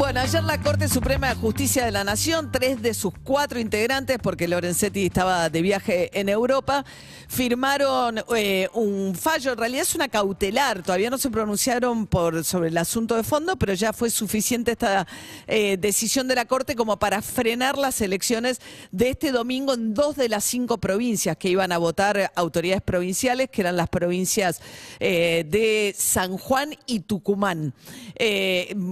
Bueno, ayer la Corte Suprema de Justicia de la Nación, tres de sus cuatro integrantes, porque Lorenzetti estaba de viaje en Europa, firmaron eh, un fallo, en realidad es una cautelar, todavía no se pronunciaron por, sobre el asunto de fondo, pero ya fue suficiente esta eh, decisión de la Corte como para frenar las elecciones de este domingo en dos de las cinco provincias que iban a votar autoridades provinciales, que eran las provincias eh, de San Juan y Tucumán.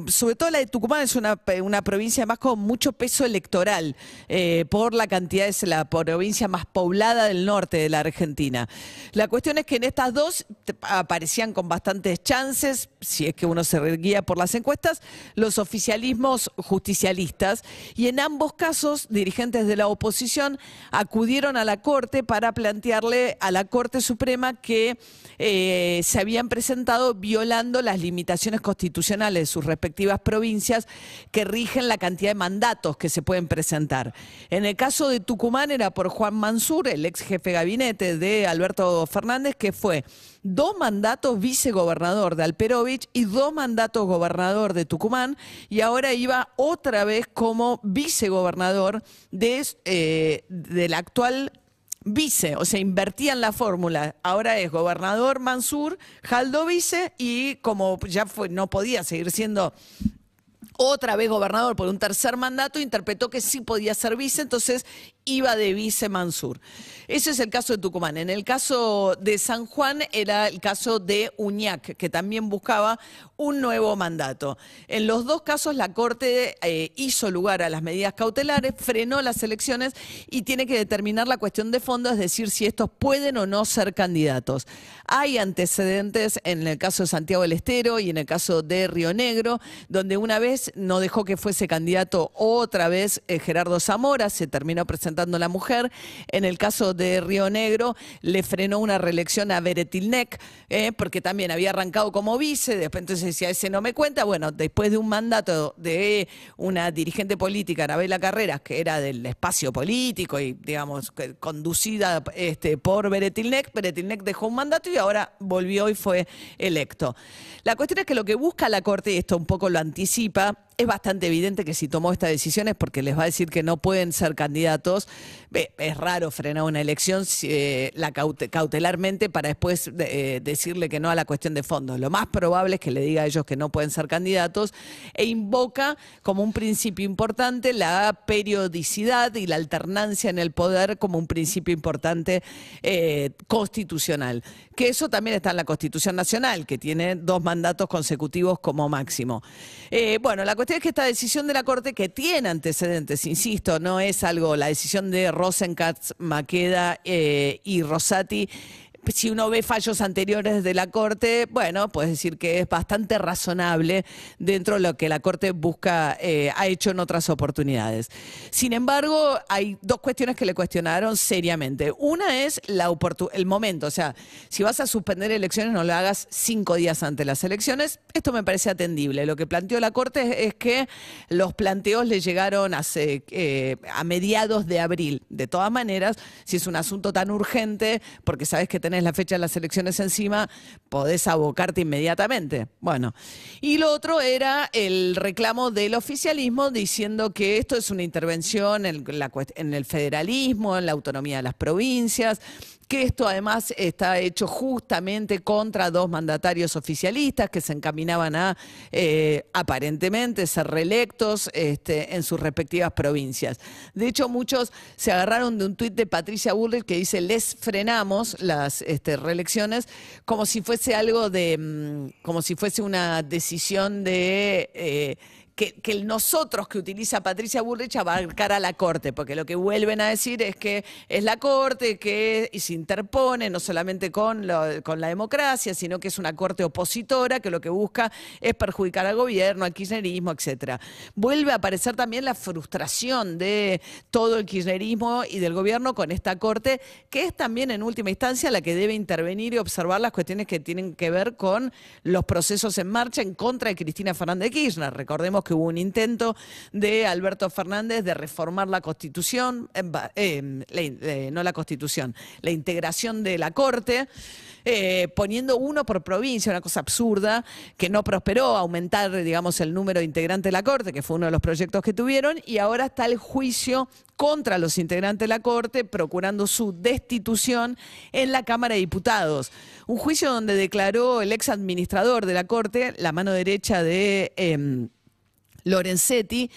Sobre todo la de Tucumán es una, una provincia además con mucho peso electoral eh, por la cantidad, es la provincia más poblada del norte de la Argentina. La cuestión es que en estas dos aparecían con bastantes chances, si es que uno se guía por las encuestas, los oficialismos justicialistas y en ambos casos dirigentes de la oposición acudieron a la Corte para plantearle a la Corte Suprema que eh, se habían presentado violando las limitaciones constitucionales de sus respectivas provincias que rigen la cantidad de mandatos que se pueden presentar. En el caso de Tucumán era por Juan Mansur, el ex jefe de gabinete de Alberto Fernández, que fue dos mandatos vicegobernador de Alperovich y dos mandatos gobernador de Tucumán y ahora iba otra vez como vicegobernador eh, del actual vice, o sea, invertían la fórmula. Ahora es gobernador Mansur, Jaldo vice y como ya no podía seguir siendo otra vez gobernador por un tercer mandato, interpretó que sí podía ser vice, entonces iba de vice Mansur. Ese es el caso de Tucumán. En el caso de San Juan era el caso de Uñac, que también buscaba un nuevo mandato. En los dos casos la Corte eh, hizo lugar a las medidas cautelares, frenó las elecciones y tiene que determinar la cuestión de fondo, es decir, si estos pueden o no ser candidatos. Hay antecedentes en el caso de Santiago del Estero y en el caso de Río Negro, donde una vez no dejó que fuese candidato otra vez eh, Gerardo Zamora, se terminó presentando la mujer. En el caso de Río Negro le frenó una reelección a Beretilnec, eh, porque también había arrancado como vice, después entonces decía, ese no me cuenta. Bueno, después de un mandato de una dirigente política, Arabela Carreras, que era del espacio político y, digamos, conducida este, por Beretilnec, Beretilnec dejó un mandato y ahora volvió y fue electo. La cuestión es que lo que busca la Corte, y esto un poco lo anticipa, es bastante evidente que si tomó esta decisión es porque les va a decir que no pueden ser candidatos. Es raro frenar una elección eh, la caute- cautelarmente para después eh, decirle que no a la cuestión de fondo. Lo más probable es que le diga a ellos que no pueden ser candidatos e invoca como un principio importante la periodicidad y la alternancia en el poder como un principio importante eh, constitucional. Que eso también está en la Constitución Nacional, que tiene dos mandatos consecutivos como máximo. Bueno, la cuestión es que esta decisión de la Corte, que tiene antecedentes, insisto, no es algo, la decisión de Rosenkatz, Maqueda eh, y Rosati, si uno ve fallos anteriores de la Corte, bueno, puedes decir que es bastante razonable dentro de lo que la Corte busca, eh, ha hecho en otras oportunidades. Sin embargo, hay dos cuestiones que le cuestionaron seriamente. Una es el momento, o sea, si vas a suspender elecciones, no lo hagas cinco días antes de las elecciones. Esto me parece atendible. Lo que planteó la Corte es, que los planteos le llegaron eh, a mediados de abril. De todas maneras, si es un asunto tan urgente, porque sabes que tenés la fecha de las elecciones encima, podés abocarte inmediatamente. Bueno, y lo otro era el reclamo del oficialismo diciendo que esto es una intervención en, la en el federalismo, en la autonomía de las provincias que esto además está hecho justamente contra dos mandatarios oficialistas que se encaminaban a eh, aparentemente ser reelectos este, en sus respectivas provincias. De hecho, muchos se agarraron de un tuit de Patricia Bullrich que dice les frenamos las este, reelecciones como si fuese algo de, mm, como si fuese una decisión de eh, que, el nosotros que utiliza Patricia Bullrich abarcar a la Corte, porque lo que vuelven a decir es que es la Corte que se interpone no solamente con, con la democracia, sino que es una Corte opositora que lo que busca es perjudicar al gobierno, al kirchnerismo, etcétera. Vuelve a aparecer también la frustración de todo el kirchnerismo y del gobierno con esta Corte, que es también en última instancia la que debe intervenir y observar las cuestiones que tienen que ver con los procesos en marcha en contra de Cristina Fernández de Kirchner. Recordemos que que hubo un intento de Alberto Fernández de reformar la Constitución, in- eh, no la Constitución, la integración de la Corte. eh, poniendo uno por provincia, una cosa absurda, que no prosperó, aumentar, digamos, el número de integrantes de la Corte, que fue uno de los proyectos que tuvieron, y ahora está el juicio contra los integrantes de la Corte, procurando su destitución en la Cámara de Diputados. Un juicio donde declaró el ex administrador de la Corte, la mano derecha de em, Lorenzetti,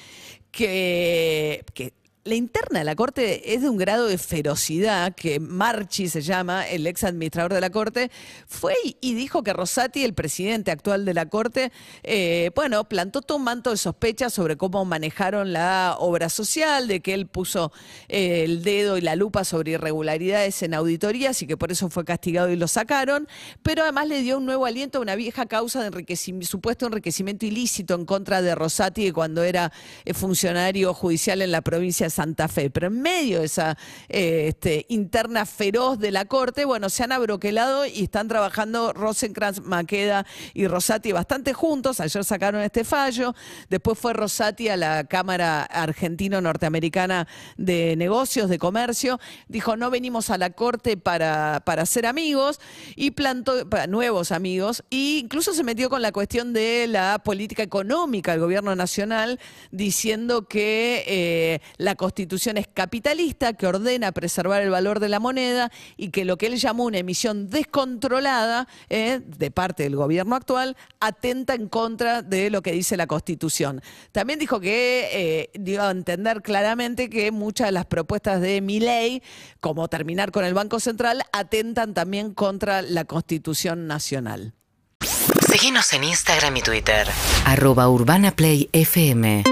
que, que la interna de la Corte es de un grado de ferocidad que Marchi se llama, el ex administrador de la Corte, fue y- dijo que Rosati, el presidente actual de la Corte, eh, bueno, plantó todo un manto de sospecha sobre cómo manejaron la obra social, de que él puso eh, el dedo y la lupa sobre irregularidades en auditorías y que por eso fue castigado y lo sacaron, pero además le dio un nuevo aliento a una vieja causa de supuesto enriquecimiento ilícito en contra de Rosati cuando era eh, funcionario judicial en la provincia Santa Fe. Pero en medio de esa eh, este, interna feroz de la Corte, bueno, se han abroquelado y están trabajando Rosenkrantz, Maqueda y Rosati bastante juntos. Ayer sacaron este fallo. Después fue Rosati a la Cámara Argentino-Norteamericana de Negocios, de Comercio. Dijo, no venimos a la Corte para, para ser amigos y plantó, para nuevos amigos, e incluso se metió con la cuestión de la política económica del gobierno nacional, diciendo que eh, la constitución es capitalista, que ordena preservar el valor de la moneda y que lo que él llamó una emisión descontrolada eh, de parte del gobierno actual atenta en contra de lo que dice la constitución. También dijo que eh, dio a entender claramente que muchas de las propuestas de mi ley, como terminar con el Banco Central, atentan también contra la constitución nacional. Seguinos en Instagram y Twitter. Arroba Urbana Play FM.